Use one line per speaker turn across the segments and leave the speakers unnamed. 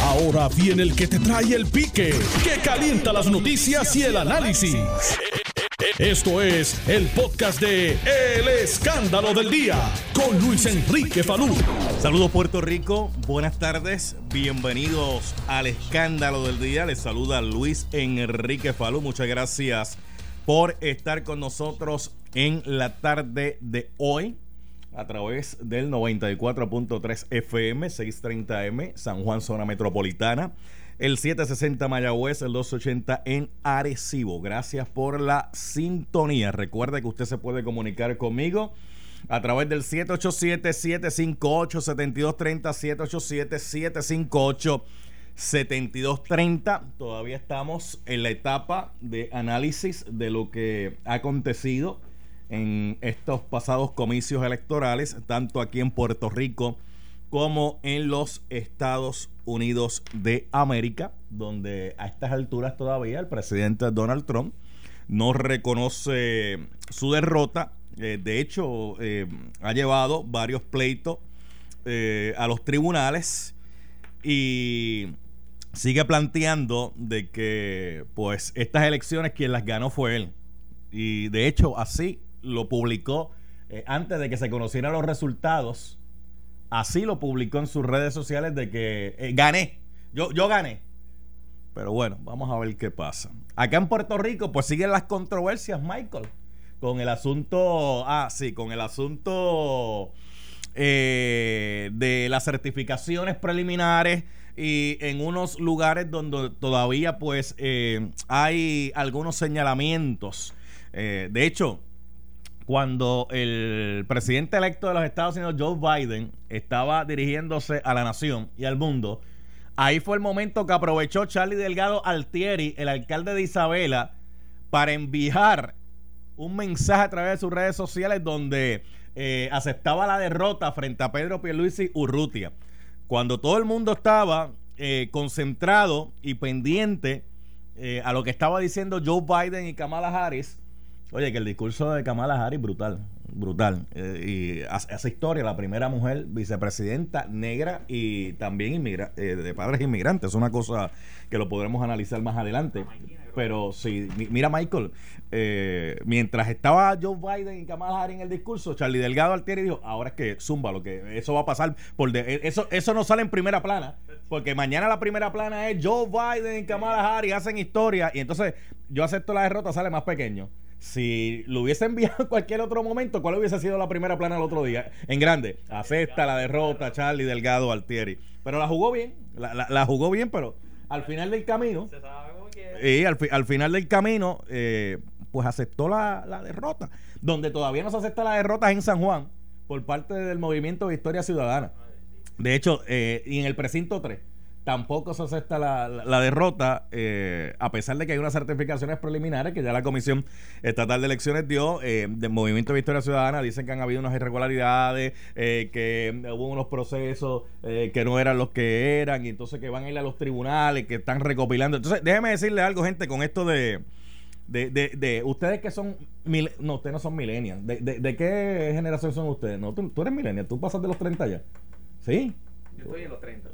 Ahora viene el que te trae el pique, que calienta las noticias y el análisis. Esto es el podcast de El Escándalo del Día con Luis Enrique Falú.
Saludos Puerto Rico, buenas tardes, bienvenidos al Escándalo del Día. Les saluda Luis Enrique Falú. Muchas gracias por estar con nosotros en la tarde de hoy a través del 94.3 FM, 630M, San Juan, zona metropolitana, el 760 Mayagüez, el 280 en Arecibo. Gracias por la sintonía. Recuerde que usted se puede comunicar conmigo a través del 787-758-7230, 757-758-7230. Todavía estamos en la etapa de análisis de lo que ha acontecido en estos pasados comicios electorales, tanto aquí en Puerto Rico como en los Estados Unidos de América, donde a estas alturas todavía el presidente Donald Trump no reconoce su derrota. Eh, de hecho, eh, ha llevado varios pleitos eh, a los tribunales y sigue planteando de que pues estas elecciones quien las ganó fue él. Y de hecho así lo publicó eh, antes de que se conocieran los resultados. Así lo publicó en sus redes sociales de que eh, gané. Yo, yo gané. Pero bueno, vamos a ver qué pasa. Acá en Puerto Rico, pues siguen las controversias, Michael. Con el asunto. Ah, sí, con el asunto eh, de las certificaciones preliminares y en unos lugares donde todavía pues hay algunos señalamientos. de hecho, cuando el presidente electo de los Estados Unidos, Joe Biden, estaba dirigiéndose a la nación y al mundo, ahí fue el momento que aprovechó Charlie Delgado Altieri, el alcalde de Isabela, para enviar un mensaje a través de sus redes sociales donde eh, aceptaba la derrota frente a Pedro Pierluisi Urrutia. Cuando todo el mundo estaba eh, concentrado y pendiente eh, a lo que estaba diciendo Joe Biden y Kamala Harris, Oye, que el discurso de Kamala Harris brutal, brutal. Eh, y hace, historia, la primera mujer vicepresidenta negra y también inmigra, eh, de padres inmigrantes. Es una cosa que lo podremos analizar más adelante. Pero sí, mira Michael, eh, mientras estaba Joe Biden y Kamala Harris en el discurso, Charlie Delgado Altieri dijo, ahora es que zumba, lo que eso va a pasar por eso eso no sale en primera plana, porque mañana la primera plana es Joe Biden y Kamala Harris hacen historia y entonces yo acepto la derrota, sale más pequeño. Si lo hubiese enviado en cualquier otro momento, ¿cuál hubiese sido la primera plana el otro día? En grande, acepta la derrota, Charlie Delgado, Altieri. Pero la jugó bien, la, jugó bien, pero al final del camino, y al, al, final del camino, eh, pues aceptó la, derrota. Donde todavía no se acepta la derrota es en San Juan, por parte del movimiento de Historia Ciudadana. De hecho, eh, y en el precinto 3 tampoco se acepta la, derrota, eh, a pesar de que hay unas certificaciones preliminares que ya la Comisión Estatal de Elecciones dio eh, del Movimiento de Victoria Ciudadana. Dicen que han habido unas irregularidades, eh, que hubo unos procesos que no eran los que eran, y entonces que van a ir a los tribunales, que están recopilando. Entonces, déjeme decirle algo, gente, con esto de. De, de, ustedes que son no ustedes no son millennials de, de, qué generación son ustedes no tú, tú eres millennial tú pasas de los 30 ya sí
yo estoy en los 30.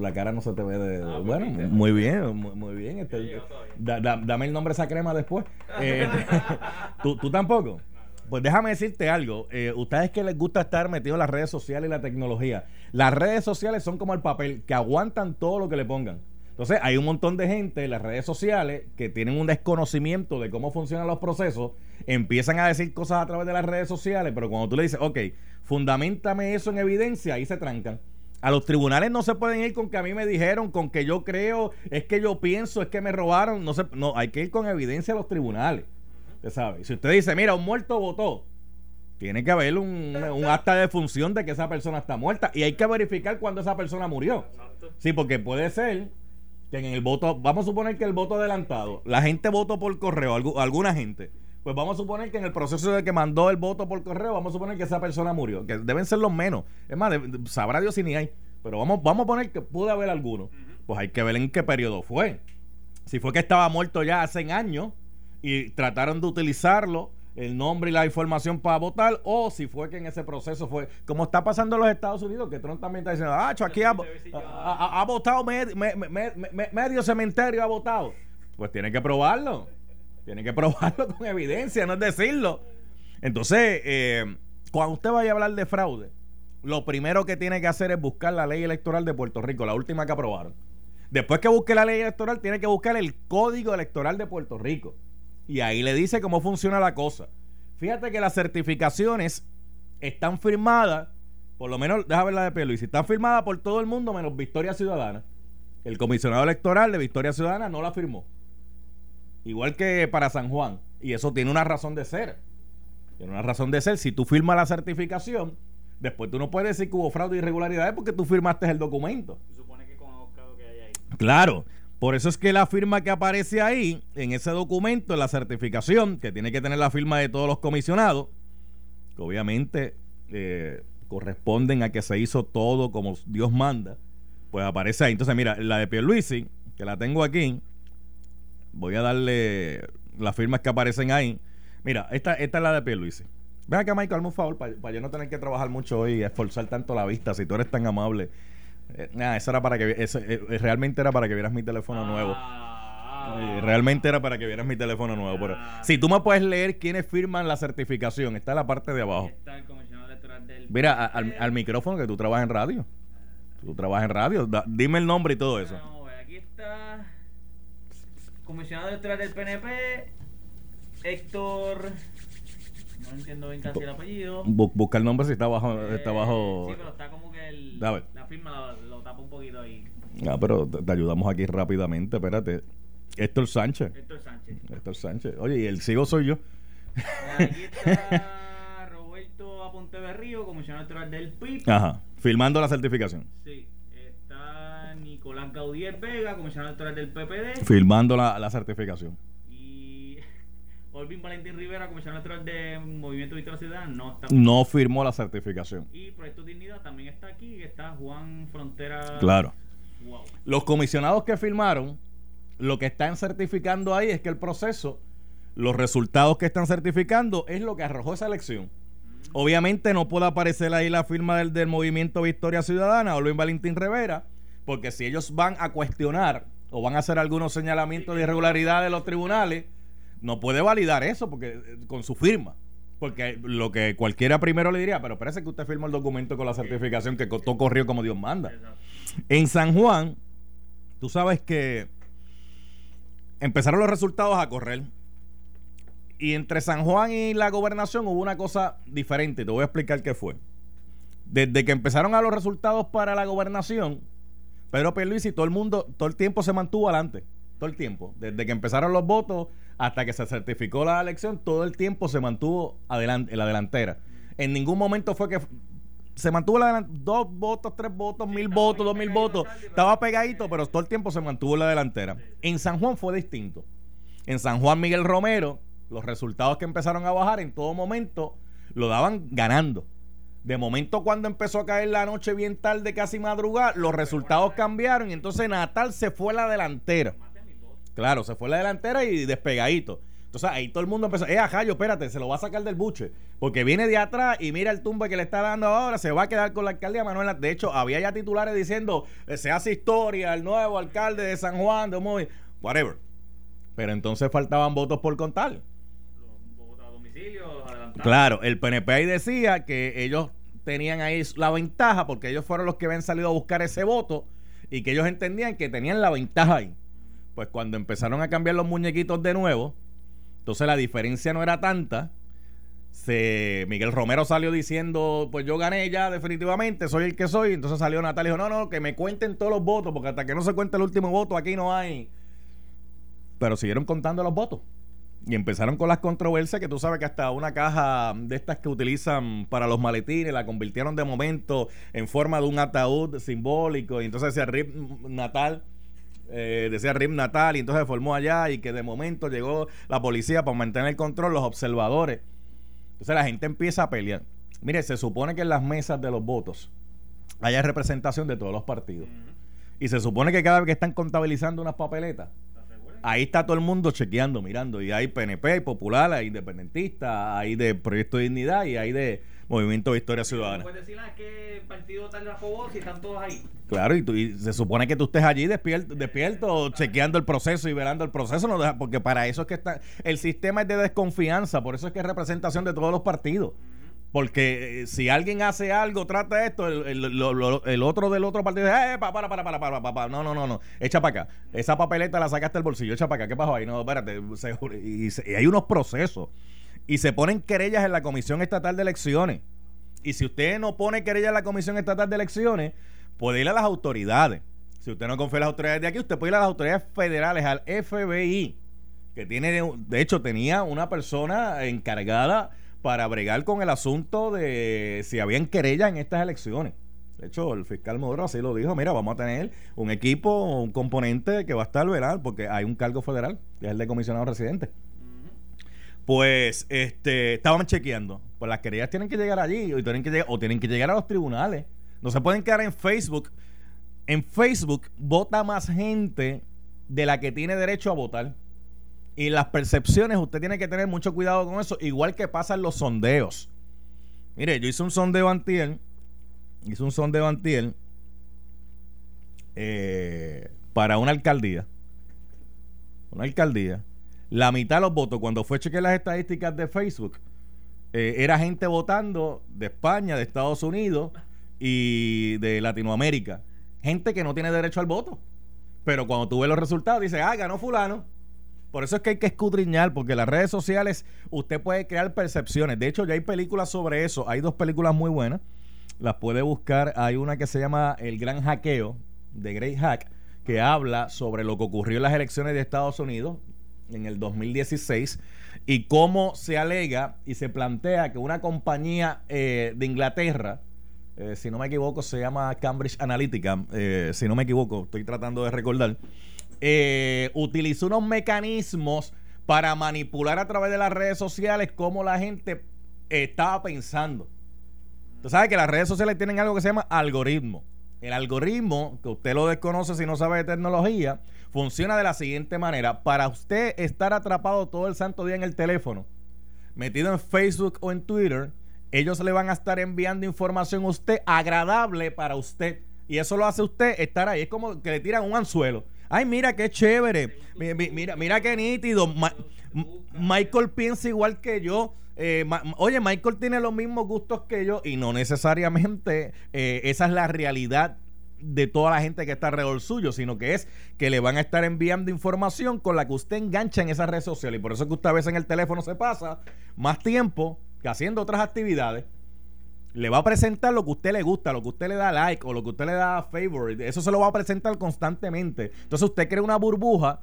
la cara no se te ve de. Ah, bueno, muy bien, muy, bien. Este, dame el nombre de esa crema después. Eh, ¿tú, ¿tú, tampoco? Pues déjame decirte algo. Eh, ustedes que les gusta estar metidos en las redes sociales y la tecnología, las redes sociales son como el papel que aguantan todo lo que le pongan. Entonces, hay un montón de gente en las redes sociales que tienen un desconocimiento de cómo funcionan los procesos, empiezan a decir cosas a través de las redes sociales, pero cuando tú le dices, ok, fundamentame eso en evidencia, ahí se trancan. A los tribunales no se pueden ir con que a mí me dijeron, con que yo creo, es que yo pienso, es que me robaron. No, se, no hay que ir con evidencia a los tribunales. Usted sabe. Si usted dice, mira, un muerto votó, tiene que haber un, acta de función de que esa persona está muerta. Y hay que verificar cuándo esa persona murió. Sí, porque puede ser que en el voto, vamos a suponer que el voto adelantado, la gente votó por correo, alguna gente. Pues vamos a suponer que en el proceso de que mandó el voto por correo, vamos a suponer que esa persona murió, que deben ser los menos. Es más, sabrá Dios si ni hay. Pero vamos, vamos a poner que pude haber alguno. Pues hay que ver en qué periodo fue. Si fue que estaba muerto ya hace años y trataron de utilizarlo el nombre y la información para votar o si fue que en ese proceso fue como está pasando en los Estados Unidos que Trump también está diciendo ah aquí ha, ha, votado medio cementerio ha votado pues tiene que probarlo tiene que probarlo con evidencia no es decirlo entonces eh, cuando usted vaya a hablar de fraude lo primero que tiene que hacer es buscar la ley electoral de Puerto Rico la última que aprobaron después que busque la ley electoral tiene que buscar el código electoral de Puerto Rico y ahí le dice cómo funciona la cosa. Fíjate que las certificaciones están firmadas, por lo menos, déjame ver la de Luis, están firmadas por todo el mundo menos Victoria Ciudadana. El comisionado electoral de Victoria Ciudadana no la firmó. Igual que para San Juan. Y eso tiene una razón de ser. Tiene una razón de ser. Si tú firmas la certificación, después tú no puedes decir que hubo fraude y irregularidades porque tú firmaste el documento. Se supone que que hay ahí. Claro. Por eso es que la firma que aparece ahí, en ese documento, en la certificación, que tiene que tener la firma de todos los comisionados, que obviamente eh, corresponden a que se hizo todo como Dios manda, pues aparece ahí. Entonces, mira, la de Pierluisi, que la tengo aquí, voy a darle las firmas que aparecen ahí. Mira, esta, esta es la de Pierluisi. Ven acá, Michael, hazme un favor, para, para yo no tener que trabajar mucho hoy y esforzar tanto la vista, si tú eres tan amable eh, eso era para que eh, eh, realmente era para que vieras mi teléfono nuevo. Ah. realmente era para que vieras mi teléfono nuevo. Pero si tú me puedes leer quiénes firman la certificación, está en la parte de abajo. Mira, al, micrófono que tú trabajas en radio. Tú trabajas en radio. dime el nombre y todo eso.
aquí está. Comisionado electoral del PNP, Héctor. No entiendo bien casi el apellido.
busca el nombre si está abajo. está abajo.
Sí, pero está como que el, la firma lo, tapa un poquito ahí.
Ah, pero te, ayudamos aquí rápidamente. Espérate. Héctor Sánchez.
Héctor Sánchez.
Héctor Sánchez. Oye, y el sigo soy yo.
Aquí está Roberto Aponte Berrío, comisionado electoral del PIB.
Ajá. Filmando la certificación.
Sí. Gaudier Vega, comisionado electoral del PPD.
Filmando la, la certificación.
Olvin Valentín Rivera, comisionado electoral de Movimiento Victoria Ciudadana, no está.
No firmó la certificación.
Y Proyecto Dignidad también está aquí, está Juan Frontera.
Claro. Los comisionados que firmaron, lo que están certificando ahí es que el proceso, los resultados que están certificando es lo que arrojó esa elección. Mm. Obviamente no puede aparecer ahí la firma del, del Movimiento Victoria Ciudadana, Olvin Valentín Rivera, porque si ellos van a cuestionar o van a hacer algunos señalamientos de irregularidad de los tribunales, no puede validar eso porque eh, con su firma. Porque lo que cualquiera primero le diría, pero parece que usted firmó el documento con la certificación que todo corrió como Dios manda. En San Juan, tú sabes que empezaron los resultados a correr. Y entre San Juan y la gobernación hubo una cosa diferente. Te voy a explicar qué fue. Desde que empezaron a los resultados para la gobernación, Pedro y todo el mundo, todo el tiempo se mantuvo adelante. Todo el tiempo. Desde que empezaron los votos hasta que se certificó la elección, todo el tiempo se mantuvo adelante, en la delantera. En ningún momento fue que se mantuvo la dos votos, tres votos, mil votos, dos mil votos. Estaba pegadito, pero todo el tiempo se mantuvo en la delantera. En San Juan fue distinto. En San Juan Miguel Romero, los resultados que empezaron a bajar en todo momento lo daban ganando. De momento, cuando empezó a caer la noche bien tarde, casi madrugada, los resultados cambiaron y entonces Natal se fue a la delantera. Claro, se fue la delantera y despegadito. Entonces ahí todo el mundo empezó, eh, Jayo, espérate, se lo va a sacar del buche. Porque viene de atrás y mira el tumbe que le está dando ahora, se va a quedar con la alcaldía Manuel. De hecho, había ya titulares diciendo, eh, se hace historia, el nuevo alcalde de San Juan, de muy, whatever. Pero entonces faltaban votos por contar. votos a domicilio, Claro, el PNP ahí decía que ellos tenían ahí la ventaja porque ellos fueron los que habían salido a buscar ese voto y que ellos entendían que tenían la ventaja ahí pues cuando empezaron a cambiar los muñequitos de nuevo, entonces la diferencia no era tanta. Se, Miguel Romero salió diciendo, pues yo gané ya definitivamente, soy el que soy. Entonces salió Natal y dijo, no, no, que me cuenten todos los votos, porque hasta que no se cuente el último voto aquí no hay. Pero siguieron contando los votos. Y empezaron con las controversias que tú sabes que hasta una caja de estas que utilizan para los maletines la convirtieron de momento en forma de un ataúd simbólico. Y entonces decía Rip Natal eh, decía RIM Natal, y entonces formó allá y que de momento llegó la policía para mantener el control, los observadores. Entonces la gente empieza a pelear. Mire, se supone que en las mesas de los votos haya representación de todos los partidos. Y se supone que cada vez que están contabilizando unas papeletas, ahí está todo el mundo chequeando, mirando. Y hay PNP, hay Popular, hay Independentista, hay de Proyecto de Dignidad y hay de Movimiento de Historia Ciudadana.
Puedes decir, ah, que partido tal si están todos ahí.
Claro, y, tú, y, se supone que tú estés allí despierto, despierto chequeando el proceso y velando el proceso, no deja, porque para eso es que está. El sistema es de desconfianza, por eso es que es representación de todos los partidos. Porque eh, si alguien hace algo, trata esto, el, el, otro del otro partido dice, eh, para, para, para, para, para, para, no, no, no, no, echa para acá. Esa papeleta la sacaste del bolsillo, echa para acá. ¿Qué pasó ahí? No, espérate, y, y hay unos procesos. Y se ponen querellas en la Comisión Estatal de Elecciones. Y si usted no pone querella en la Comisión Estatal de Elecciones, puede ir a las autoridades. Si usted no confía en las autoridades de aquí, usted puede ir a las autoridades federales, al FBI, que tiene, de hecho, tenía una persona encargada para bregar con el asunto de si habían querella en estas elecciones. De hecho, el fiscal Maduro así lo dijo, mira, vamos a tener un equipo, un componente que va a estar velar, porque hay un cargo federal, que es el de comisionado residente. Pues este, estaban chequeando. Pues las querellas tienen que llegar allí o tienen que, llegar, o tienen que llegar a los tribunales. No se pueden quedar en Facebook. En Facebook vota más gente de la que tiene derecho a votar. Y las percepciones, usted tiene que tener mucho cuidado con eso, igual que pasan los sondeos. Mire, yo hice un sondeo antier, hice un sondeo antier eh, para una alcaldía. Una alcaldía. La mitad de los votos, cuando fue chequear las estadísticas de Facebook, eh, era gente votando de España, de Estados Unidos y de Latinoamérica. Gente que no tiene derecho al voto. Pero cuando tú ves los resultados, dices, ah, ganó fulano. Por eso es que hay que escudriñar, porque las redes sociales usted puede crear percepciones. De hecho, ya hay películas sobre eso. Hay dos películas muy buenas. Las puede buscar. Hay una que se llama El Gran Hackeo, de Great Hack, que habla sobre lo que ocurrió en las elecciones de Estados Unidos en el 2016 y cómo se alega y se plantea que una compañía eh, de Inglaterra, eh, si no me equivoco, se llama Cambridge Analytica, eh, si no me equivoco, estoy tratando de recordar, eh, utilizó unos mecanismos para manipular a través de las redes sociales cómo la gente estaba pensando. Tú sabes que las redes sociales tienen algo que se llama algoritmo. El algoritmo, que usted lo desconoce si no sabe de tecnología, funciona de la siguiente manera. Para usted estar atrapado todo el santo día en el teléfono, metido en Facebook o en Twitter, ellos le van a estar enviando información a usted agradable para usted. Y eso lo hace usted estar ahí. Es como que le tiran un anzuelo. Ay, mira qué chévere. Mira, mira, qué nítido. Michael piensa igual que yo. Eh, oye, Michael tiene los mismos gustos que yo y no necesariamente eh, esa es la realidad de toda la gente que está alrededor suyo, sino que es que le van a estar enviando información con la que usted engancha en esa red social y por eso es que usted a veces en el teléfono se pasa más tiempo que haciendo otras actividades le va a presentar lo que usted le gusta, lo que usted le da like o lo que usted le da favorite. Eso se lo va a presentar constantemente. Entonces usted crea una burbuja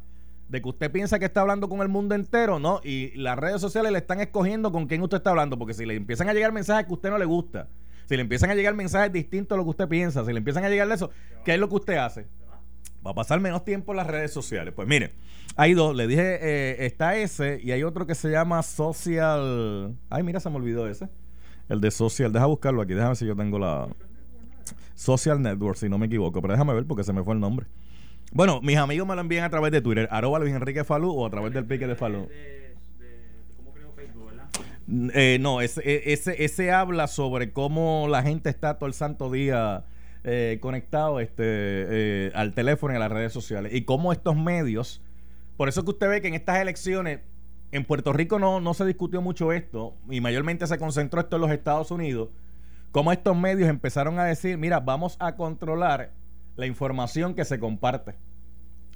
de que usted piensa que está hablando con el mundo entero, ¿no? Y las redes sociales le están escogiendo con quién usted está hablando, porque si le empiezan a llegar mensajes que a usted no le gusta, si le empiezan a llegar mensajes distintos a lo que usted piensa, si le empiezan a llegar eso, ¿qué es lo que usted hace? Va a pasar menos tiempo en las redes sociales. Pues mire, hay dos, le dije, eh, está ese y hay otro que se llama Social... Ay, mira, se me olvidó ese. El de Social, deja buscarlo aquí, déjame ver si yo tengo la... Social Network, si no me equivoco, pero déjame ver porque se me fue el nombre. Bueno, mis amigos me lo envían a través de Twitter, arroba Luis Enrique Falú o a través del pique de Falú. Eh, no, ese, e, ese, ese habla sobre cómo la gente está todo el santo día eh, conectado este, eh, al teléfono y a las redes sociales. Y cómo estos medios, por eso que usted ve que en estas elecciones en Puerto Rico no, no se discutió mucho esto y mayormente se concentró esto en los Estados Unidos, como estos medios empezaron a decir, mira, vamos a controlar la información que se comparte.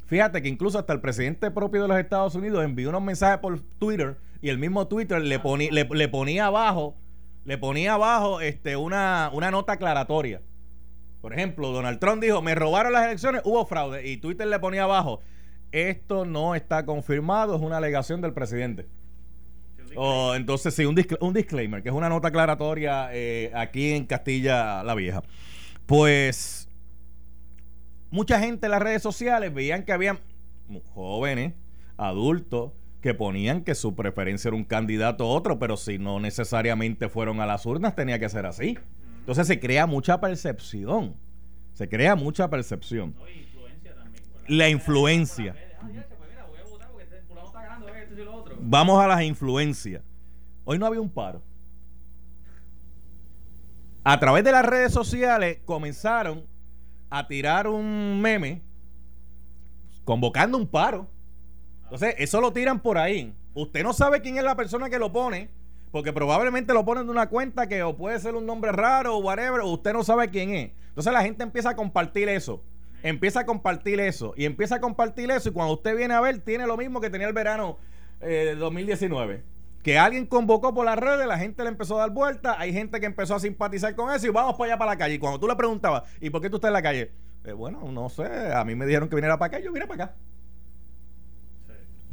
Fíjate que incluso hasta el presidente propio de los Estados Unidos envió unos mensajes por Twitter y el mismo Twitter le, ponía, le, ponía abajo, le ponía abajo este, una, una nota aclaratoria. Por ejemplo, Donald Trump dijo, me robaron las elecciones, hubo fraude. Y Twitter le ponía abajo, esto no está confirmado, es una alegación del presidente. O entonces sí, un, un, disclaimer, que es una nota aclaratoria eh, aquí en Castilla la Vieja. Pues mucha gente en las redes sociales veían que había jóvenes, adultos, que ponían que su preferencia era un candidato u otro, pero si no necesariamente fueron a las urnas, tenía que ser así. Entonces se crea mucha percepción. Se crea mucha percepción la influencia. Vamos a las influencias. Hoy no había un paro. A través de las redes sociales comenzaron a tirar un meme convocando un paro. Entonces, eso lo tiran por ahí. Usted no sabe quién es la persona que lo pone, porque probablemente lo ponen de una cuenta que o puede ser un nombre raro o whatever, o usted no sabe quién es. Entonces la gente empieza a compartir eso. Empieza a compartir eso. Y empieza a compartir eso. Y cuando usted viene a ver, tiene lo mismo que tenía el verano eh, 2019 que alguien convocó por las redes, la gente le empezó a dar vuelta, hay gente que empezó a simpatizar con eso y vamos para allá para la calle. Y cuando tú le preguntabas, ¿y por qué tú estás en la calle? Eh, bueno, no sé, a mí me dijeron que viniera para acá y yo vine para acá.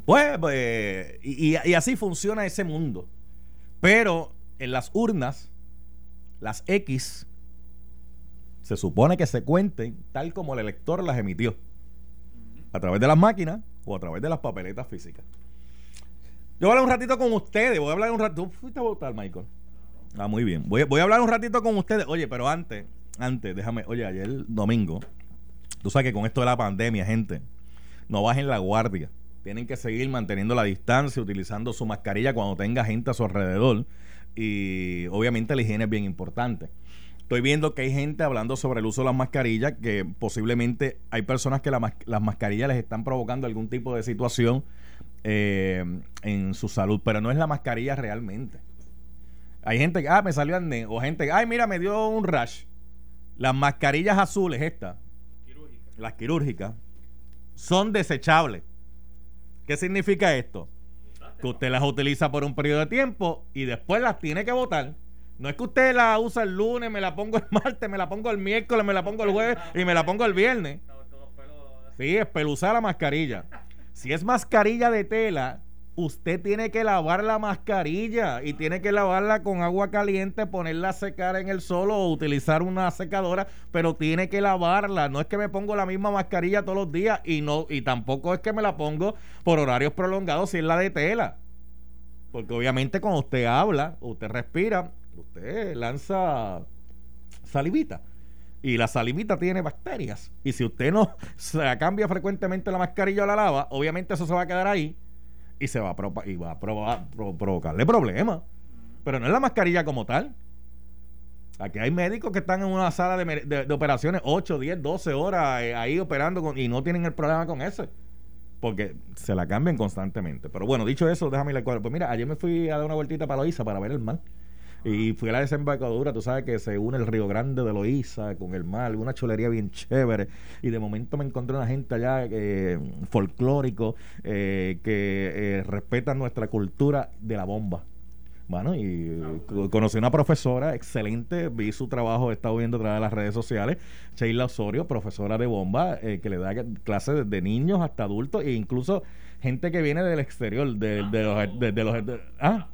Pues, pues y, y así funciona ese mundo. Pero en las urnas, las X se supone que se cuenten tal como el elector las emitió. A través de las máquinas o a través de las papeletas físicas. Yo voy a hablar un ratito con ustedes. Voy a hablar un ratito. ¿Tú fuiste a votar, Michael? Ah, muy bien. Voy, a hablar un ratito con ustedes. Oye, pero antes, antes, déjame. Oye, ayer domingo, tú sabes que con esto de la pandemia, gente, no bajen la guardia. Tienen que seguir manteniendo la distancia, utilizando su mascarilla cuando tenga gente a su alrededor. Y obviamente la higiene es bien importante. Estoy viendo que hay gente hablando sobre el uso de las mascarillas, que posiblemente hay personas que las mascarillas les están provocando algún tipo de situación eh, en su salud, pero no es la mascarilla realmente. Hay gente que, ah, me salió acné, o gente que, ay, mira, me dio un rash. Las mascarillas azules, estas, las quirúrgicas, son desechables. ¿Qué significa esto? Que usted las utiliza por un periodo de tiempo y después las tiene que botar. No es que usted la usa el lunes, me la pongo el martes, me la pongo el miércoles, me la pongo el jueves y me la pongo el viernes. Sí, es peluzar la mascarilla. Si es mascarilla de tela, usted tiene que lavar la mascarilla y tiene que lavarla con agua caliente, ponerla a secar en el sol o utilizar una secadora, pero tiene que lavarla. No es que me pongo la misma mascarilla todos los días y no y tampoco es que me la pongo por horarios prolongados si es la de tela. Porque obviamente cuando usted habla, usted respira, usted lanza salivita y la salivita tiene bacterias. Y si usted no se cambia frecuentemente la mascarilla o la lava, obviamente eso se va a quedar ahí y se va a, y va a provocarle problemas. Pero no es la mascarilla como tal. Aquí hay médicos que están en una sala de, operaciones 8, 10, 12 horas eh, ahí operando y no tienen el problema con ese. Porque se la cambian constantemente. Pero bueno, dicho eso, déjame ir al Pues mira, ayer me fui a dar una vueltita para Loiza para ver el mar. Y fui a la desembocadura, tú sabes que se une el Río Grande de Loíza con el mar, una chulería bien chévere. Y de momento me encontré una gente allá eh, folclórico eh, que eh, respeta nuestra cultura de la bomba. Bueno, y conocí una profesora excelente, vi su trabajo, he estado viendo a través de las redes sociales, Sheila Osorio, profesora de bomba, eh, que le da clases de niños hasta adultos e incluso gente que viene del exterior, de, los... De, los ¿ah?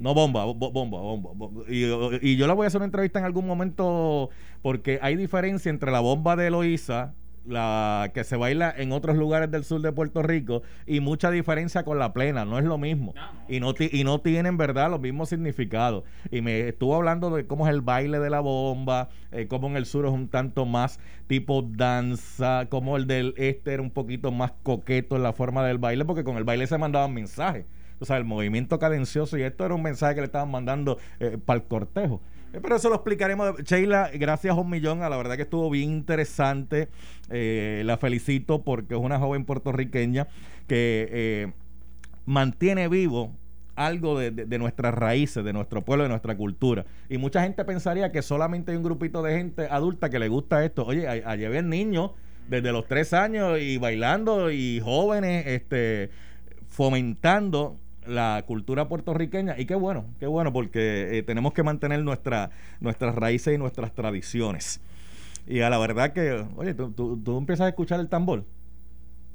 No, bomba, bomba, bomba. Y, yo la voy a hacer una entrevista en algún momento porque hay diferencia entre la bomba de Eloísa, la que se baila en otros lugares del sur de Puerto Rico, y mucha diferencia con la plena, no es lo mismo. Y no, y no tienen, ¿verdad?, los mismos significados. Y me estuvo hablando de cómo es el baile de la bomba, eh, cómo en el sur es un tanto más tipo danza, como el del este era un poquito más coqueto en la forma del baile, porque con el baile se mandaban mensajes o sea, el movimiento cadencioso y esto era un mensaje que le estaban mandando eh, para el cortejo. Eh, pero eso lo explicaremos. Sheila, gracias a un millón. A la verdad que estuvo bien interesante. Eh, la felicito porque es una joven puertorriqueña que mantiene vivo algo de, nuestras raíces, de nuestro pueblo, de nuestra cultura. Y mucha gente pensaría que solamente hay un grupito de gente adulta que le gusta esto. Oye, allí ven niños desde los tres años y bailando y jóvenes este, fomentando la cultura puertorriqueña y qué bueno, qué bueno porque eh, tenemos que mantener nuestra, nuestras raíces y nuestras tradiciones. Y a la verdad que, oye, tú, tú, tú empiezas a escuchar el tambor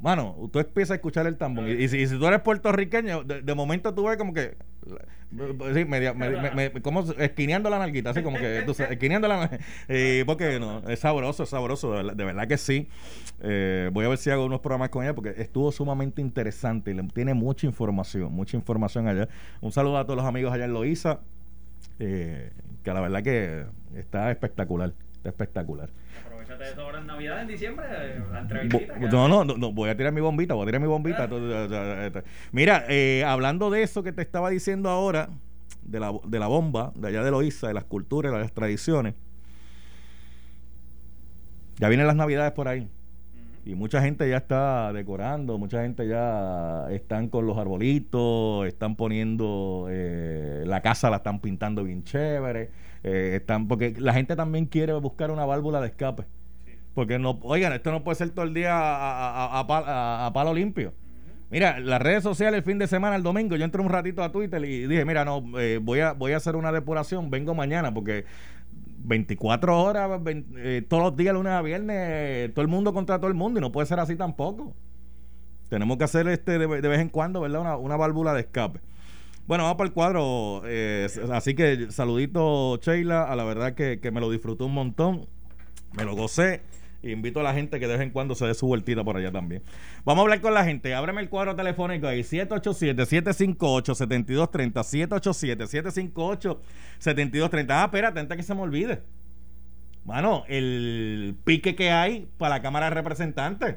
Mano, tú empiezas a escuchar el tambor. Y, si, tú eres puertorriqueño, de, momento tú ves como que. Sí, media, me, como esquineando la nalguita, así como que. Tú esquineando la Porque no, es sabroso, es sabroso. De verdad, que sí. Eh, voy a ver si hago unos programas con ella porque estuvo sumamente interesante y tiene mucha información, mucha información allá. Un saludo a todos los amigos allá en Loíza, eh, que la verdad que está espectacular, está espectacular.
De todas las navidades en diciembre, la.
No, no, no, voy a tirar mi bombita, voy a tirar mi bombita. Mira, eh, hablando de eso que te estaba diciendo ahora, de la, de la bomba, de allá de Loíza, de las culturas, de las tradiciones. Ya vienen las navidades por ahí. Y mucha gente ya está decorando, mucha gente ya están con los arbolitos, están poniendo eh, la casa, la están pintando bien chévere, eh, están porque la gente también quiere buscar una válvula de escape. Porque no, oigan, esto no puede ser todo el día a, palo limpio. Mira, las redes sociales el fin de semana, el domingo, yo entré un ratito a Twitter y dije, mira, no, eh, voy, a, voy a hacer una depuración, vengo mañana porque 24 horas, eh, todos los días, lunes a viernes, todo el mundo contra todo el mundo y no puede ser así tampoco. Tenemos que hacer este de, vez en cuando, ¿verdad? Una, válvula de escape. Bueno, vamos para el cuadro. Eh, así que saludito, Sheila. A la verdad que, que me lo disfruté un montón. Me lo gocé invito a la gente que de vez en cuando se dé su vueltita por allá también. Vamos a hablar con la gente. Ábreme el cuadro telefónico ahí, 787-758-7230. 787-758-7230. Ah, espérate, antes que se me olvide. Bueno, el pique que hay para la Cámara de Representantes.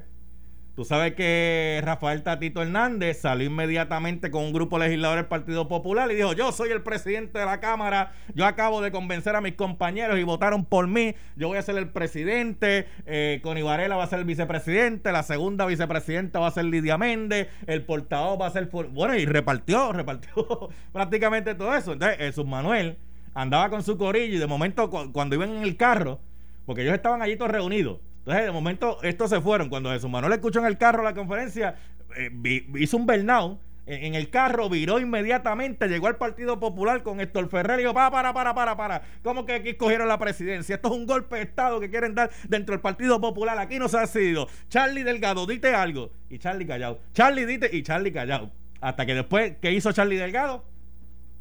Tú sabes que Rafael Tatito Hernández salió inmediatamente con un grupo legislador del Partido Popular y dijo, yo soy el presidente de la Cámara, yo acabo de convencer a mis compañeros y votaron por mí, yo voy a ser el presidente, eh, va a ser el vicepresidente, la segunda vicepresidenta va a ser Lidia Méndez, el portavoz va a ser... Bueno, y repartió, repartió prácticamente todo eso. Entonces, Jesús Manuel andaba con su corillo y de momento cuando iban en el carro, porque ellos estaban allí todos reunidos, entonces, de momento, estos se fueron. Cuando Jesús Manuel escuchó en el carro la conferencia, eh, hizo un burnout en, el carro, viró inmediatamente, llegó al Partido Popular con Héctor Ferrer y dijo, para, para, para, para, para. ¿Cómo que aquí escogieron la presidencia? Esto es un golpe de Estado que quieren dar dentro del Partido Popular. Aquí no se ha decidido. Charlie Delgado, dite algo. Y Charlie callado. Charlie dite y Charlie callado. Hasta que después, ¿qué hizo Charlie Delgado?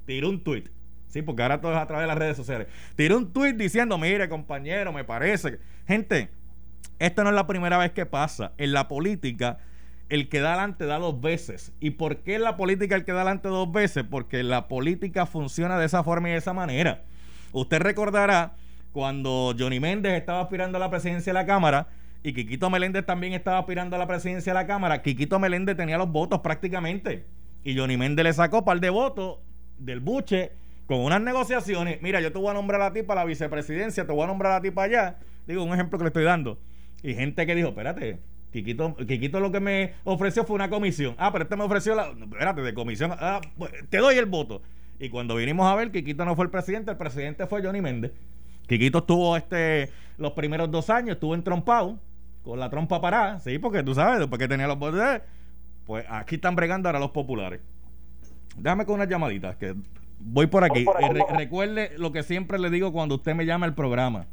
Tiró un tuit. Sí, porque ahora todo es a través de las redes sociales. Tiró un tuit diciendo, mire compañero, me parece. Gente, esto no es la primera vez que pasa. En la política, el que da adelante da dos veces. ¿Y por qué en la política el que da adelante dos veces? Porque la política funciona de esa forma y de esa manera. Usted recordará cuando Johnny Méndez estaba aspirando a la presidencia de la Cámara y Quiquito Meléndez también estaba aspirando a la presidencia de la Cámara, Quiquito Meléndez tenía los votos prácticamente. Y Johnny Méndez le sacó par de votos del buche con unas negociaciones. Mira, yo te voy a nombrar a ti para la vicepresidencia, te voy a nombrar a ti para allá. Digo, un ejemplo que le estoy dando y gente que dijo, espérate, Quiquito, lo que me ofreció fue una comisión. Ah, pero este me ofreció la. Espérate, de comisión. Ah, pues, te doy el voto. Y cuando vinimos a ver, Quiquito no fue el presidente, el presidente fue Johnny Méndez. Quiquito estuvo este, los primeros dos años, estuvo entrompado, con la trompa parada, sí, porque tú sabes, después que tenía los votos, pues aquí están bregando ahora los populares. Déjame con unas llamaditas, que voy por aquí. Eh, recuerde lo que siempre le digo cuando usted me llama al programa.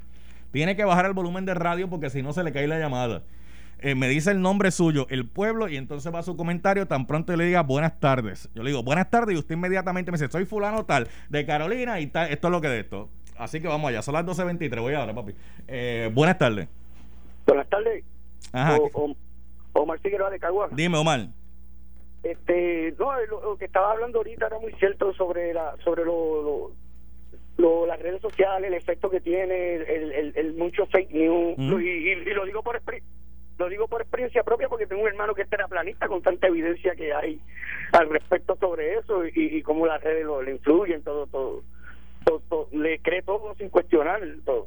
Tiene que bajar el volumen de radio porque si no se le cae la llamada. Eh, me dice el nombre suyo, el pueblo, y entonces va su comentario tan pronto le diga buenas tardes. Yo le digo buenas tardes y usted inmediatamente me dice, soy fulano tal, de Carolina y tal, esto es lo que de esto. Así que vamos allá, son las 12.23, voy ahora, papi. Eh, buenas tardes.
Buenas tardes. Ajá. Omar Figueroa de Caguas.
Dime, Omar.
Este, no, lo, que estaba hablando ahorita era muy cierto sobre la sobre lo las redes sociales, el efecto que tiene, el, el, mucho fake news, y, lo digo por lo digo por experiencia propia porque tengo un hermano que es teraplanista con tanta evidencia que hay al respecto sobre eso y, y cómo las redes lo, le influyen, todo, todo, todo, le cree todo sin cuestionar, todo.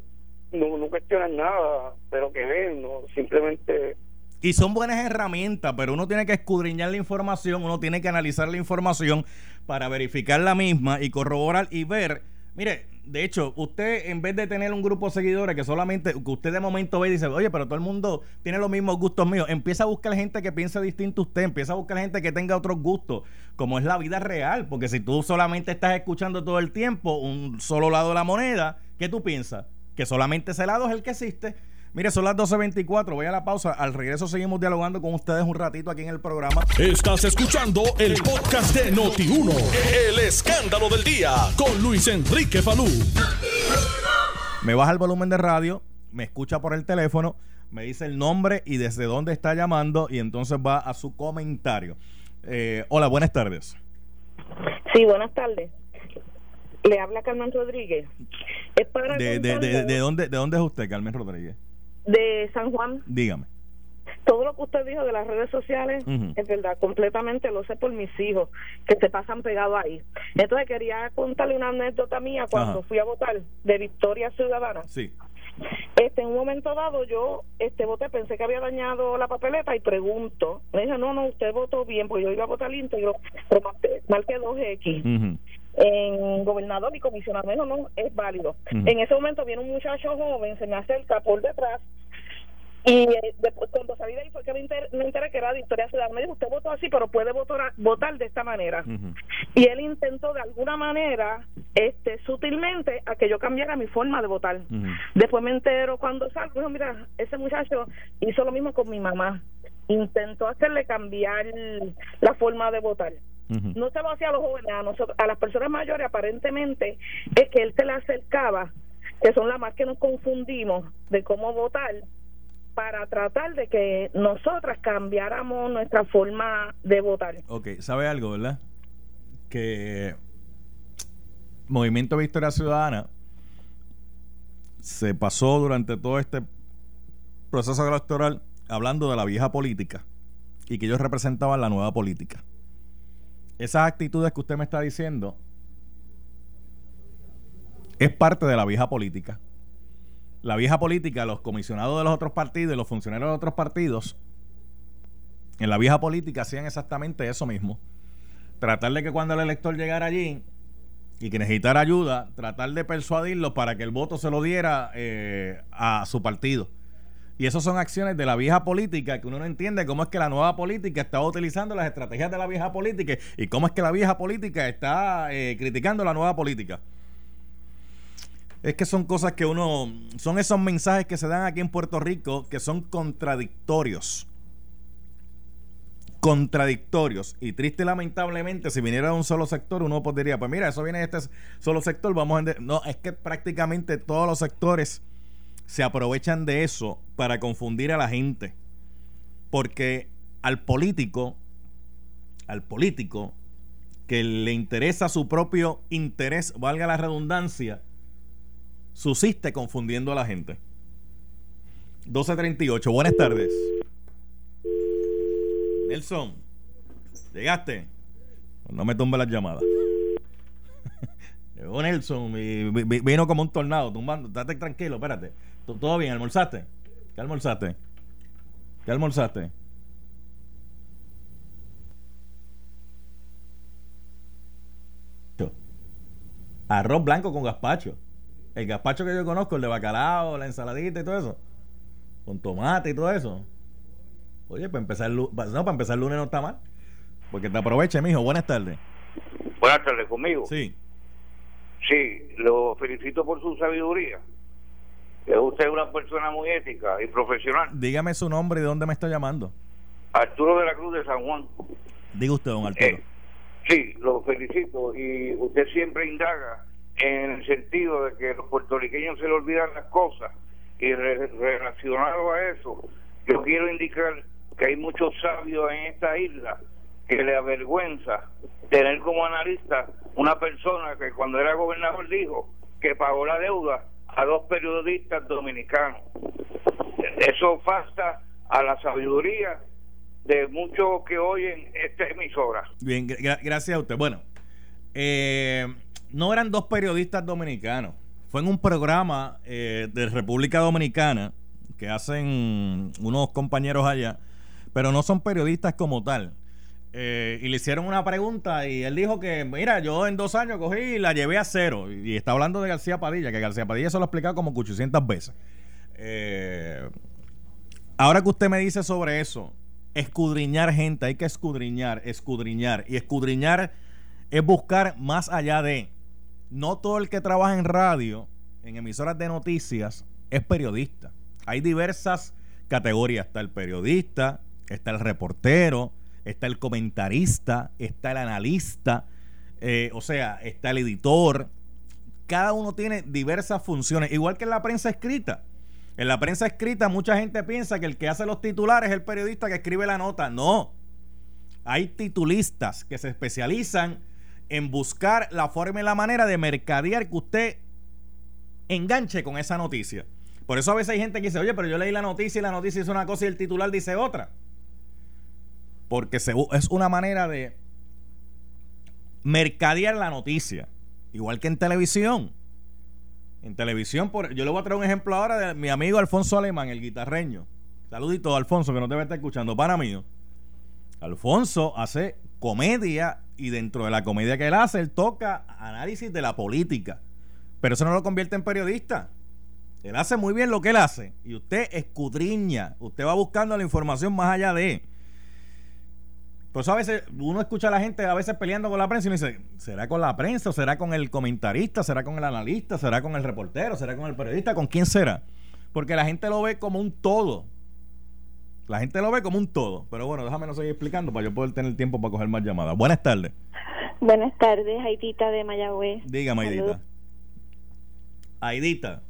No, no cuestionan nada, pero que ven, no simplemente
y son buenas herramientas, pero uno tiene que escudriñar la información, uno tiene que analizar la información para verificar la misma y corroborar y ver Mire, de hecho, usted en vez de tener un grupo de seguidores que solamente, que usted de momento ve y dice, oye, pero todo el mundo tiene los mismos gustos míos, empieza a buscar gente que piense distinto a usted, empieza a buscar gente que tenga otros gustos, como es la vida real, porque si tú solamente estás escuchando todo el tiempo un solo lado de la moneda, ¿qué tú piensas? Que solamente ese lado es el que existe. Mire, son las 12.24, voy a la pausa. Al regreso seguimos dialogando con ustedes un ratito aquí en el programa.
Estás escuchando el podcast de Noti1, el escándalo del día, con Luis Enrique Falú.
Me baja el volumen de radio, me escucha por el teléfono, me dice el nombre y desde dónde está llamando y entonces va a su comentario. Eh, hola, buenas tardes.
Sí, buenas tardes. Le habla Carmen Rodríguez.
Es para de, de, de, dónde, ¿De dónde es usted, Carmen Rodríguez?
De San Juan.
Dígame.
Todo lo que usted dijo de las redes sociales
Ujú.
es verdad, completamente lo sé por mis hijos que se pasan pegados ahí. Entonces quería contarle una anécdota mía cuando
Ajá.
fui a votar de Victoria Ciudadana.
Sí.
Este, en un momento dado yo este voté, pensé que había dañado la papeleta y pregunto. Me dijo, no, no, usted votó bien, porque yo iba a votar íntegro, pero marqué, marqué 2X
Ujú.
En gobernador y comisionado. Dijo, no, es válido. En ese momento viene un muchacho joven, se me acerca por detrás y eh, después, cuando salí de ahí fue que me enteré, me enteré que era Victoria Ciudadana. Me dijo, usted votó así, pero puede votar, votar de esta manera. Y él intentó de alguna manera, este sutilmente, a que yo cambiara mi forma de votar. Después me entero cuando salgo, dijo, mira, ese muchacho hizo lo mismo con mi mamá. Intentó hacerle cambiar la forma de votar. No se lo hacía a los jóvenes, a nosotros, a las personas mayores aparentemente es que él se le acercaba, que son las más que nos confundimos de cómo votar, para tratar de que nosotras cambiáramos nuestra forma de votar.
Ok, ¿sabe algo, verdad? Que Movimiento Victoria Ciudadana se pasó durante todo este proceso electoral hablando de la vieja política y que ellos representaban la nueva política. Esas actitudes que usted me está diciendo es parte de la vieja política. La vieja política, los comisionados de los otros partidos y los funcionarios de otros partidos en la vieja política hacían exactamente eso mismo. Tratar de que cuando el elector llegara allí y que necesitara ayuda, tratar de persuadirlo para que el voto se lo diera eh, a su partido. Y esas son acciones de la vieja política que uno no entiende cómo es que la nueva política está utilizando las estrategias de la vieja política y cómo es que la vieja política está eh, criticando la nueva política. Es que son cosas que uno, son esos mensajes que se dan aquí en Puerto Rico que son contradictorios contradictorios y triste y lamentablemente si viniera de un solo sector uno podría pues mira eso viene de este solo sector vamos a ende-". no es que prácticamente todos los sectores se aprovechan de eso para confundir a la gente porque al político al político que le interesa su propio interés valga la redundancia subsiste confundiendo a la gente 1238 buenas tardes Nelson, llegaste. No me tumbe las llamadas. Llegó Nelson y vi- vi- vino como un tornado, tumbando. Date tranquilo, espérate. ¿Tú- ¿Todo bien? ¿Almorzaste? ¿Qué almorzaste? ¿Qué almorzaste? Arroz blanco con gazpacho. El gazpacho que yo conozco, el de bacalao, la ensaladita y todo eso. Con tomate y todo eso. Oye, para empezar, no, para empezar el lunes no está mal. Porque te aproveche, mijo. Buenas tardes.
Buenas tardes, conmigo.
Sí.
Sí, lo felicito por su sabiduría. Es usted una persona muy ética y profesional.
Dígame su nombre y de dónde me está llamando.
Arturo de la Cruz de San Juan.
Diga usted, don Arturo.
Eh, sí, lo felicito y usted siempre indaga en el sentido de que los puertorriqueños se le olvidan las cosas y re- relacionado a eso, yo quiero indicar que hay muchos sabios en esta isla que le avergüenza tener como analista una persona que cuando era gobernador dijo que pagó la deuda a dos periodistas dominicanos. Eso falta a la sabiduría de muchos que oyen esta emisora.
Bien, gra- gracias a usted. Bueno, eh, no eran dos periodistas dominicanos. Fue en un programa eh, de República Dominicana que hacen unos compañeros allá, pero no son periodistas como tal. Eh, y le hicieron una pregunta y él dijo que, mira, yo en dos años cogí y la llevé a cero. Y está hablando de García Padilla, que García Padilla se lo ha explicado como 800 veces. Eh, ahora que usted me dice sobre eso, escudriñar gente, hay que escudriñar, escudriñar. Y escudriñar es buscar más allá de. No todo el que trabaja en radio, en emisoras de noticias, es periodista. Hay diversas categorías. Está el periodista, está el reportero, está el comentarista, está el analista, eh, o sea, está el editor. Cada uno tiene diversas funciones, igual que en la prensa escrita. En la prensa escrita mucha gente piensa que el que hace los titulares es el periodista que escribe la nota. No. Hay titulistas que se especializan en buscar la forma y la manera de mercadear que usted enganche con esa noticia. Por eso a veces hay gente que dice, oye, pero yo leí la noticia y la noticia dice una cosa y el titular dice otra. Porque es una manera de mercadear la noticia. Igual que en televisión. En televisión, por, yo le voy a traer un ejemplo ahora de mi amigo Alfonso Alemán, el guitarreño. Saludito, Alfonso, que no debe estar escuchando. Para mí. Alfonso hace comedia y dentro de la comedia que él hace, él toca análisis de la política. Pero eso no lo convierte en periodista. Él hace muy bien lo que él hace. Y usted escudriña. Usted va buscando la información más allá de. Por eso a veces uno escucha a la gente a veces peleando con la prensa y uno dice, ¿será con la prensa? ¿Será con el comentarista? ¿Será con el analista? ¿Será con el reportero? ¿Será con el periodista? ¿Con quién será? Porque la gente lo ve como un todo. La gente lo ve como un todo. Pero bueno, déjame no seguir explicando para yo poder tener tiempo para coger más llamadas. Buenas tardes.
Buenas tardes, Aidita de Mayagüez.
Dígame, Aidita. Aidita.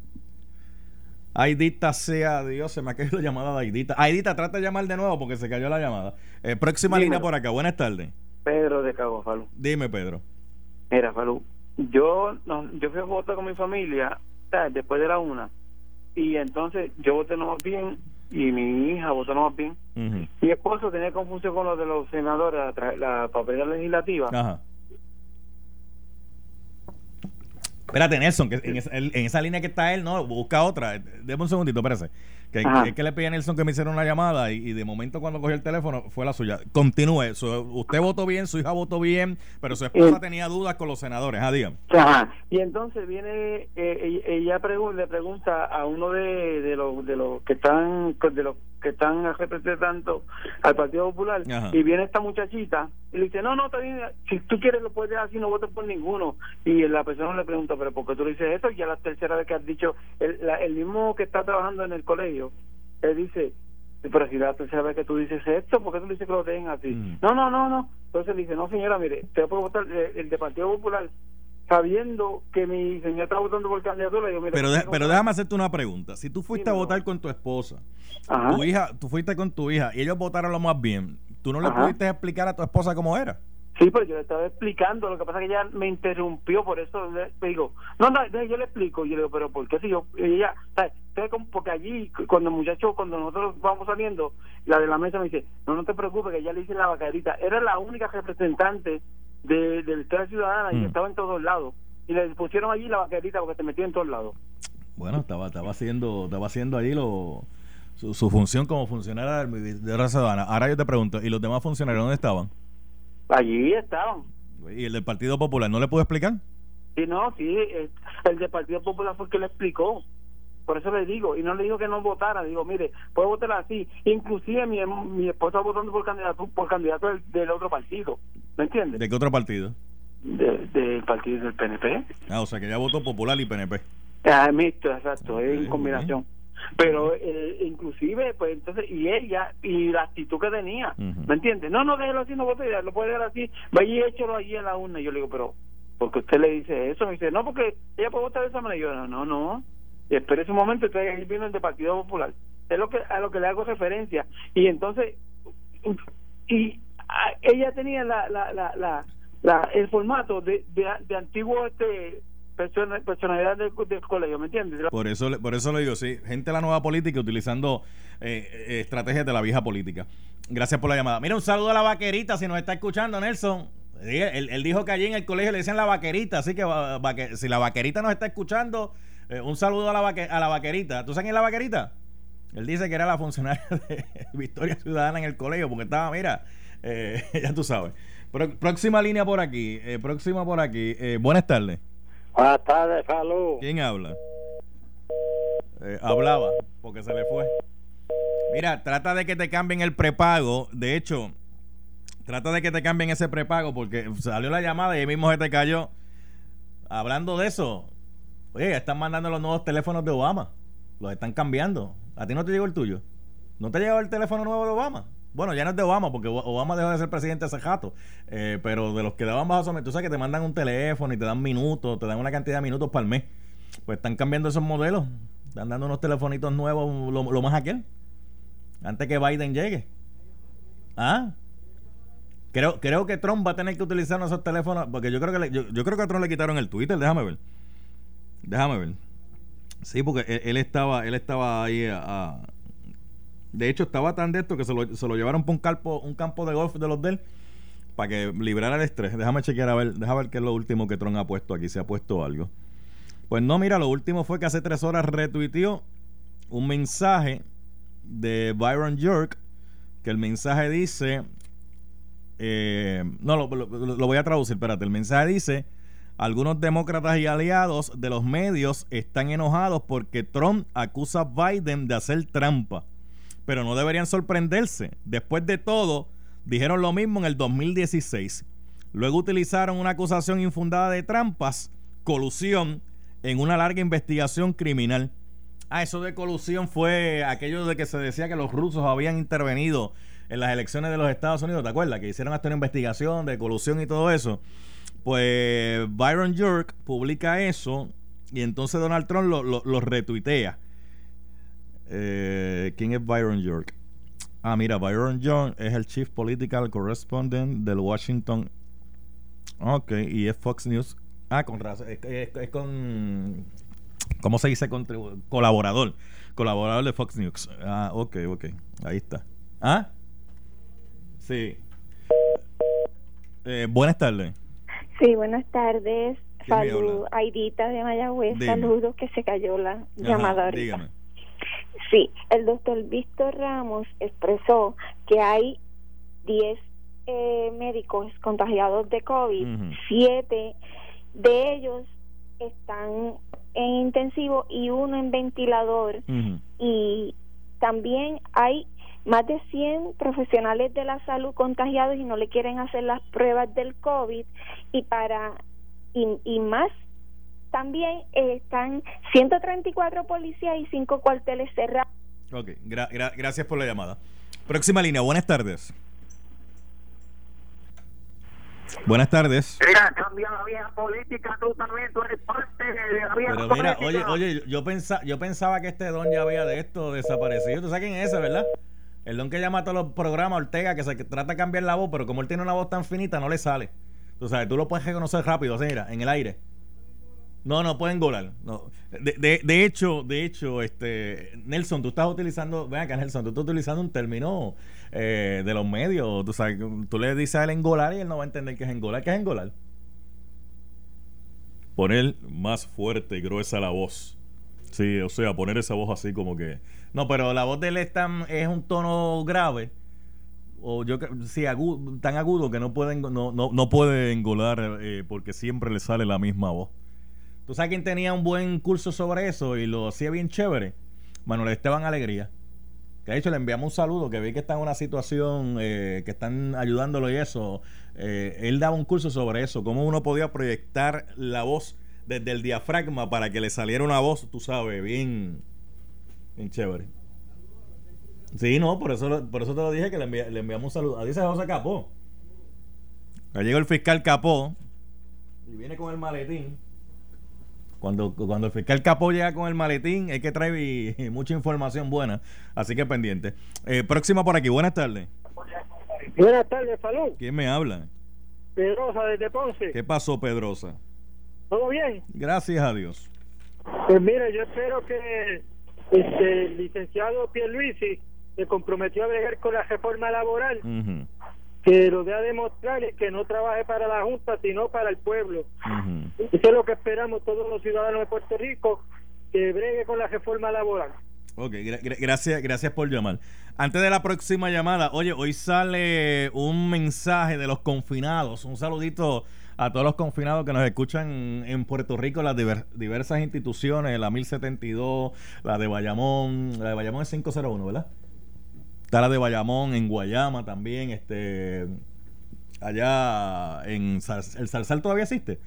Aidita sea Dios, se me ha caído la llamada de Aidita. Aidita, trata de llamar de nuevo porque se cayó la llamada. Eh, próxima línea por acá, buenas tardes.
Pedro de Cabo Falú.
Dime, Pedro.
Mira, Falú, yo, no, yo fui a votar con mi familia después de la una y entonces yo voté no más bien y mi hija votó no más bien. Mi esposo tenía confusión con lo de los senadores, la, la papelera legislativa. Ajá
Espérate, Nelson, que en, esa, en, esa, línea que está él, no, busca otra. Deme un segundito, espérese. Que, es que le pedí a Nelson que me hiciera una llamada y, de momento cuando cogió el teléfono fue la suya. Continúe. usted votó bien, su hija votó bien, pero su esposa tenía dudas con los senadores. Ah, dígame.
Ajá. Y entonces viene, eh, ella le pregunta a uno de, de los de los que están, de los que están representando al Partido Popular y viene esta muchachita y le dice no no si tú quieres lo puedes hacer no votes por ninguno y la persona le pregunta pero ¿por qué tú le dices eso? y ya la tercera vez que has dicho el, el mismo que está trabajando en el colegio él dice pero si la tercera vez que tú dices esto ¿por qué tú le dices que lo den así? Mm. no no no no entonces le dice no señora mire te puedo votar el, el de Partido Popular sabiendo que mi señor está votando por candidatura. Yo,
pero pero déjame hacerte una pregunta. Si tú fuiste a votar con tu esposa, tu hija, tú fuiste con tu hija y ellos votaron lo más bien, ¿tú no le pudiste explicar a tu esposa cómo era?
Sí, pero yo le estaba explicando, lo que pasa es que ella me interrumpió, por eso le, digo, no, no, yo le explico, y yo le digo, pero ¿por qué si yo, ella, ¿sabes? porque allí, cuando el muchacho, cuando nosotros vamos saliendo, la de la mesa me dice, no, no te preocupes, que ya le hice la vacarita, era la única representante de, del Estado Ciudadana y mm. estaba en todos lados. Y le pusieron allí la vaquerita porque te metía en todos lados.
Bueno, estaba, estaba haciendo, estaba haciendo ahí lo, su, función como funcionario de la ciudadana. Ahora yo te pregunto, ¿y los demás funcionarios dónde estaban?
Allí estaban.
¿Y el del Partido Popular no le puedo explicar?
Sí, no, sí, el del Partido Popular fue el que le explicó. Por eso le digo, y no le digo que no votara, digo, mire, puede votar así. Inclusive mi, mi esposa votando por candidato, por candidato del, otro partido, ¿me entiendes?
¿De qué otro partido?
del partido del PNP.
Ah, o sea que ya votó Popular y PNP.
Ah, mixto, exacto, es en combinación. Pero eh, inclusive, pues entonces, y ella, y la actitud que tenía, ¿me entiendes? No, no, déjelo así, no vote, lo puede dejar así, vaya y échalo allí en la urna. Y yo le digo, pero, porque usted le dice eso? Me dice, no, porque ella puede votar de esa manera. Y yo, no, no, no espere ese momento estoy ahí viendo el de Partido Popular es lo que a lo que le hago referencia y entonces y ella tenía la, la, la, la, el formato de, de, antiguo este personalidad del, colegio, ¿me entiendes?
Por eso, por eso lo digo, sí, gente de la nueva política utilizando eh, eh, estrategias de la vieja política. Gracias por la llamada. Mira, un saludo a la vaquerita, si nos está escuchando, Nelson. Él, dijo que allí en el colegio le decían la vaquerita, así que si la vaquerita nos está escuchando, eh, un saludo a la, a la vaquerita. ¿Tú sabes quién es la vaquerita? Él dice que era la funcionaria de Victoria Ciudadana en el colegio, porque estaba, mira, eh, ya tú sabes. próxima línea por aquí, eh, próxima por aquí. buenas tardes.
Buenas tardes, salud.
¿Quién habla? hablaba, porque se le fue. Mira, trata de que te cambien el prepago. De hecho, trata de que te cambien ese prepago, porque salió la llamada y ahí mismo se te cayó. Hablando de eso, Oye, ya están mandando los nuevos teléfonos de Obama. Los están cambiando. ¿A ti no te llegó el tuyo? ¿No te llegó el teléfono nuevo de Obama? Bueno, ya no es de Obama, porque Obama dejó de ser presidente hace rato. Eh, pero de los que daban bajo tú sabes que te mandan un teléfono y te dan minutos, te dan una cantidad de minutos para el mes. Pues están cambiando esos modelos. Están dando unos telefonitos nuevos, lo, más aquel. Antes que Biden llegue. ¿Ah? Creo, creo que Trump va a tener que utilizar esos teléfonos, porque yo creo que yo creo que a Trump le quitaron el Twitter, déjame ver. Déjame ver. Sí, porque él, estaba, él estaba ahí a, de hecho, estaba tan de esto que se lo, se lo llevaron por un campo, un campo de golf de los del para que librara el estrés. Déjame chequear a ver, déjame ver qué es lo último que Tron ha puesto aquí, si ha puesto algo. Pues no, mira, lo último fue que hace tres horas retuiteó un mensaje de Byron York, que el mensaje dice, eh, no, lo, lo, voy a traducir, espérate, el mensaje dice, algunos demócratas y aliados de los medios están enojados porque Trump acusa a Biden de hacer trampa, pero no deberían sorprenderse. Después de todo, dijeron lo mismo en el 2016. Luego utilizaron una acusación infundada de trampas, colusión, en una larga investigación criminal. Ah, eso de colusión fue aquello de que se decía que los rusos habían intervenido en las elecciones de los Estados Unidos, ¿te acuerdas? Que hicieron hasta una investigación de colusión y todo eso. Pues Byron York publica eso y entonces Donald Trump lo, retuitea. Eh, ¿Quién es Byron York? Ah, mira, Byron York es el Chief Political Correspondent del Washington. Ok, y es Fox News. Ah, con razón. Es, con. ¿Cómo se dice? colaborador. Colaborador de Fox News. Ah, ok, ok. Ahí está. ¿Ah? Sí. Eh, buenas tardes.
Sí, buenas tardes. Saludos, Aidita de Mayagüez. Saludos, que se cayó la llamada ahorita. Sí, el doctor Víctor Ramos expresó que hay 10 eh, médicos contagiados de COVID, 7 de ellos están en intensivo y uno en ventilador. Y también hay más de 100 profesionales de la salud contagiados y no le quieren hacer las pruebas del COVID. Y para y, más también están 134 policías y 5 cuarteles cerrados.
Ok, gracias por la llamada. Próxima línea, buenas tardes. Buenas tardes.
Mira, cambia la vieja política, tú también, tú eres parte de la vieja
Pero mira, oye, oye, yo, pensaba, yo pensaba que este don ya había de esto desaparecido. ¿Tú sabes quién es ese, verdad? El don que llama a todos los programas, Ortega, que se trata de cambiar la voz, pero como él tiene una voz tan finita, no le sale. Tú sabes, tú lo puedes reconocer rápido, así, mira, en el aire. No, no pueden golar. No. De, de, hecho, de hecho, este Nelson, tú estás utilizando, ven acá, Nelson, tú estás utilizando un término eh, de los medios. Tú sabes, tú le dices a él engolar y él no va a entender qué es engolar. ¿Qué es engolar? Poner más fuerte y gruesa la voz. Sí, o sea, poner esa voz así como que no, pero la voz de él es, es un tono grave. O yo sí, agudo, tan agudo que no pueden no, no, no puede engolar eh, porque siempre le sale la misma voz. ¿Tú sabes quién tenía un buen curso sobre eso y lo hacía bien chévere? Manuel Esteban Alegría. Que de hecho le enviamos un saludo, que vi que está en una situación eh, que están ayudándolo y eso. Eh, él daba un curso sobre eso, cómo uno podía proyectar la voz desde el diafragma para que le saliera una voz, tú sabes, bien, Bien chévere. Sí, no, por eso, por eso te lo dije que le, enviamos un saludo. A dice José Capó. Ya llegó el fiscal Capó y viene con el maletín. Cuando, cuando el fiscal Capó llega con el maletín, es que trae mucha información buena. Así que pendiente. Eh, próxima por aquí. Buenas tardes.
Buenas tardes, salud.
¿Quién me habla?
Pedrosa desde Ponce.
¿Qué pasó, Pedrosa?
¿Todo bien?
Gracias a Dios.
Pues mire, yo espero que este, el licenciado Pierluisi se comprometió a bregar con la reforma laboral, que lo a demostrar es que no trabaje para la Junta, sino para el pueblo. Eso es lo que esperamos todos los ciudadanos de Puerto Rico, que bregue con la reforma laboral.
Ok, gracias, gracias por llamar. Antes de la próxima llamada, oye, hoy sale un mensaje de los confinados, un saludito a todos los confinados que nos escuchan en Puerto Rico, las diversas instituciones, la 1072, la de Bayamón, la de Bayamón es 501, ¿verdad? Está la de Bayamón, en Guayama también, este allá en el Salsal todavía existe.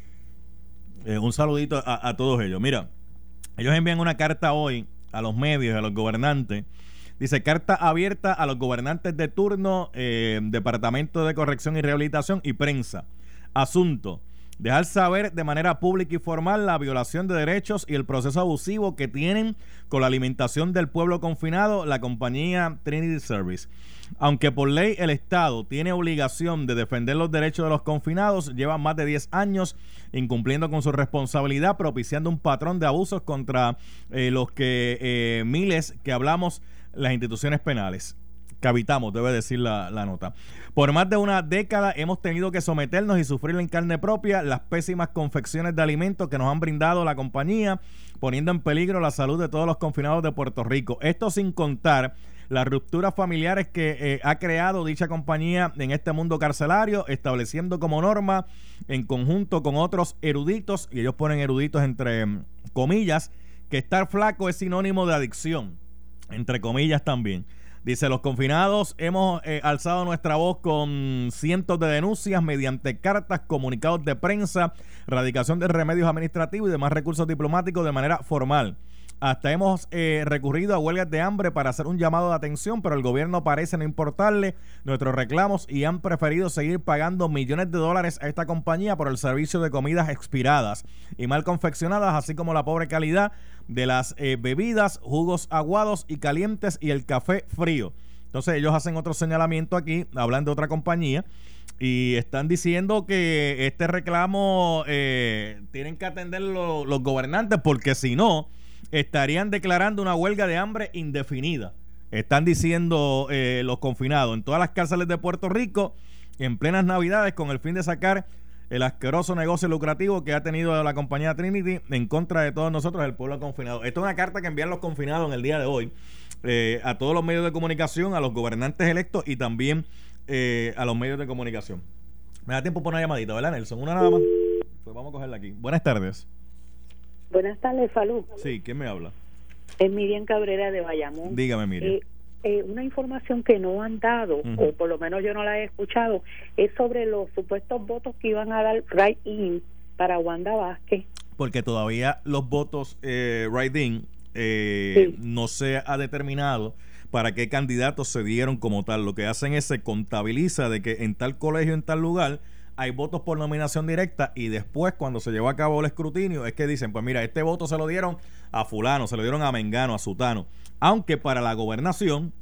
Eh, un saludito a, todos ellos. Mira, ellos envían una carta hoy a los medios, a los gobernantes. Dice, carta abierta a los gobernantes de turno, eh, Departamento de Corrección y Rehabilitación y prensa. Asunto. Dejar saber de manera pública y formal la violación de derechos y el proceso abusivo que tienen con la alimentación del pueblo confinado la compañía Trinity Service. Aunque por ley el Estado tiene obligación de defender los derechos de los confinados, lleva más de 10 años incumpliendo con su responsabilidad, propiciando un patrón de abusos contra eh, los que eh, miles que hablamos las instituciones penales que habitamos, debe decir la, la, nota. Por más de una década hemos tenido que someternos y sufrir en carne propia las pésimas confecciones de alimentos que nos han brindado la compañía, poniendo en peligro la salud de todos los confinados de Puerto Rico. Esto sin contar las rupturas familiares que eh, ha creado dicha compañía en este mundo carcelario, estableciendo como norma, en conjunto con otros eruditos, y ellos ponen eruditos entre comillas, que estar flaco es sinónimo de adicción, entre comillas también. Dice, los confinados hemos eh, alzado nuestra voz con cientos de denuncias mediante cartas, comunicados de prensa, radicación de remedios administrativos y demás recursos diplomáticos de manera formal. Hasta hemos eh, recurrido a huelgas de hambre para hacer un llamado de atención, pero el gobierno parece no importarle nuestros reclamos y han preferido seguir pagando millones de dólares a esta compañía por el servicio de comidas expiradas y mal confeccionadas, así como la pobre calidad de las eh, bebidas, jugos aguados y calientes y el café frío. Entonces ellos hacen otro señalamiento aquí, hablan de otra compañía y están diciendo que este reclamo eh, tienen que atender los gobernantes porque si no estarían declarando una huelga de hambre indefinida. Están diciendo eh, los confinados en todas las cárceles de Puerto Rico en plenas navidades con el fin de sacar el asqueroso negocio lucrativo que ha tenido la compañía Trinity en contra de todos nosotros, el pueblo confinado. Esto es una carta que envían los confinados en el día de hoy eh, a todos los medios de comunicación, a los gobernantes electos y también eh, a los medios de comunicación. Me da tiempo por una llamadita, ¿verdad, Nelson? Una nada más. Pues vamos a cogerla aquí. Buenas tardes.
Buenas tardes, Salud.
Sí, ¿quién me habla?
Es Miriam Cabrera de Bayamón.
Dígame, Miriam.
Eh, eh, una información que no han dado, o por lo menos yo no la he escuchado, es sobre los supuestos votos que iban a dar right in para Wanda Vázquez.
Porque todavía los votos eh, right in eh, no se ha determinado para qué candidatos se dieron como tal. Lo que hacen es se contabiliza de que en tal colegio, en tal lugar, hay votos por nominación directa y después cuando se llevó a cabo el escrutinio es que dicen, pues mira, este voto se lo dieron a fulano, se lo dieron a Mengano, a Sutano. Aunque para la gobernación,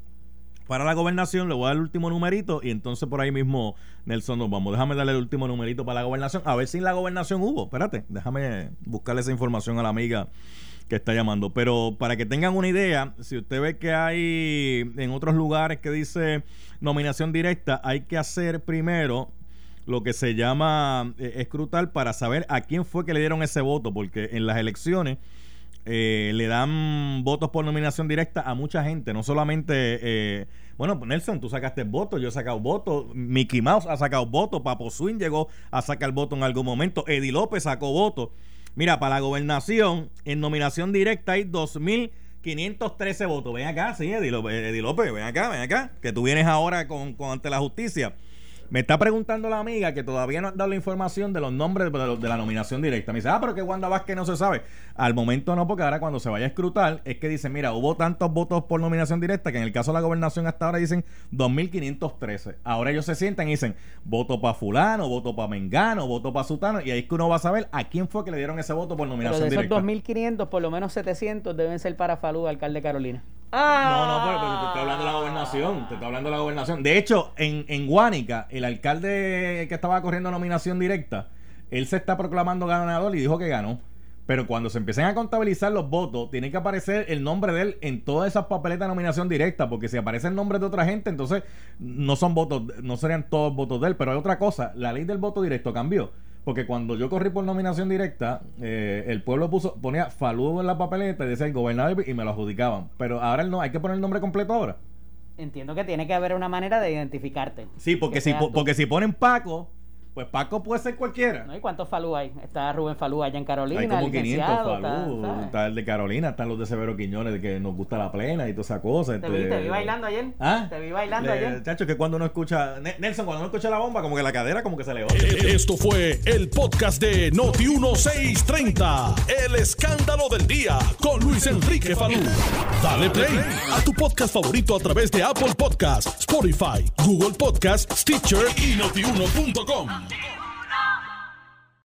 para la gobernación le voy a dar el último numerito y entonces por ahí mismo, Nelson, nos vamos. Déjame darle el último numerito para la gobernación. A ver si en la gobernación hubo. Espérate, déjame buscarle esa información a la amiga que está llamando. Pero para que tengan una idea, si usted ve que hay en otros lugares que dice nominación directa, hay que hacer primero lo que se llama eh, escrutar para saber a quién fue que le dieron ese voto, porque en las elecciones eh, le dan votos por nominación directa a mucha gente, no solamente, eh, bueno, Nelson, tú sacaste votos, yo he sacado votos, Mickey Mouse ha sacado votos, Papo Swing llegó a sacar votos en algún momento, Eddie López sacó votos. Mira, para la gobernación, en nominación directa hay 2.513 votos. Ven acá, sí, Eddie López, López, ven acá, ven acá, que tú vienes ahora con, con ante la justicia. Me está preguntando la amiga que todavía no ha dado la información de los nombres de, la nominación directa. Me dice, ah, pero que Wanda Vázquez no se sabe. Al momento no, porque ahora cuando se vaya a escrutar, es que dicen, mira, hubo tantos votos por nominación directa que en el caso de la gobernación hasta ahora dicen 2.513. Ahora ellos se sientan y dicen, voto para fulano, voto para mengano, voto para sutano, y ahí es que uno va a saber a quién fue que le dieron ese voto por nominación
pero
de
esos 2.500, por lo menos 700 deben ser para Falú, alcalde Carolina.
No, no, pero, te estoy hablando de la gobernación. Te estoy hablando de la gobernación. De hecho, en, en Guánica, el alcalde que estaba corriendo nominación directa, él se está proclamando ganador y dijo que ganó. Pero cuando se empiecen a contabilizar los votos, tiene que aparecer el nombre de él en todas esas papeletas de nominación directa, porque si aparece el nombre de otra gente, entonces no son votos, no serían todos votos de él. Pero hay otra cosa, la ley del voto directo cambió. Porque cuando yo corrí por nominación directa, eh, el pueblo puso ponía Falú en la papeleta y decía el gobernador y me lo adjudicaban. Pero ahora no, hay que poner el nombre completo ahora.
Entiendo que tiene que haber una manera de identificarte.
Sí, porque si, porque si ponen Paco, pues Paco puede ser cualquiera.
¿No? ¿Y cuántos Falú hay? Está Rubén Falú allá en Carolina.
Hay como 500 Falú. Está, el de Carolina, están los de Severo Quiñones, de que nos gusta la plena y todas esas cosas.
¿Te, vi, te vi bailando ayer. ¿Ah? Te vi bailando ayer.
Chacho, que cuando uno escucha. Nelson, cuando uno escucha la bomba, como que la cadera como que se le va.
Eh, esto fue el podcast de Noti1630. El escándalo del día con Luis Enrique Falú. Dale play a tu podcast favorito a través de Apple Podcasts, Spotify, Google Podcasts, Stitcher y Notiuno.com. go.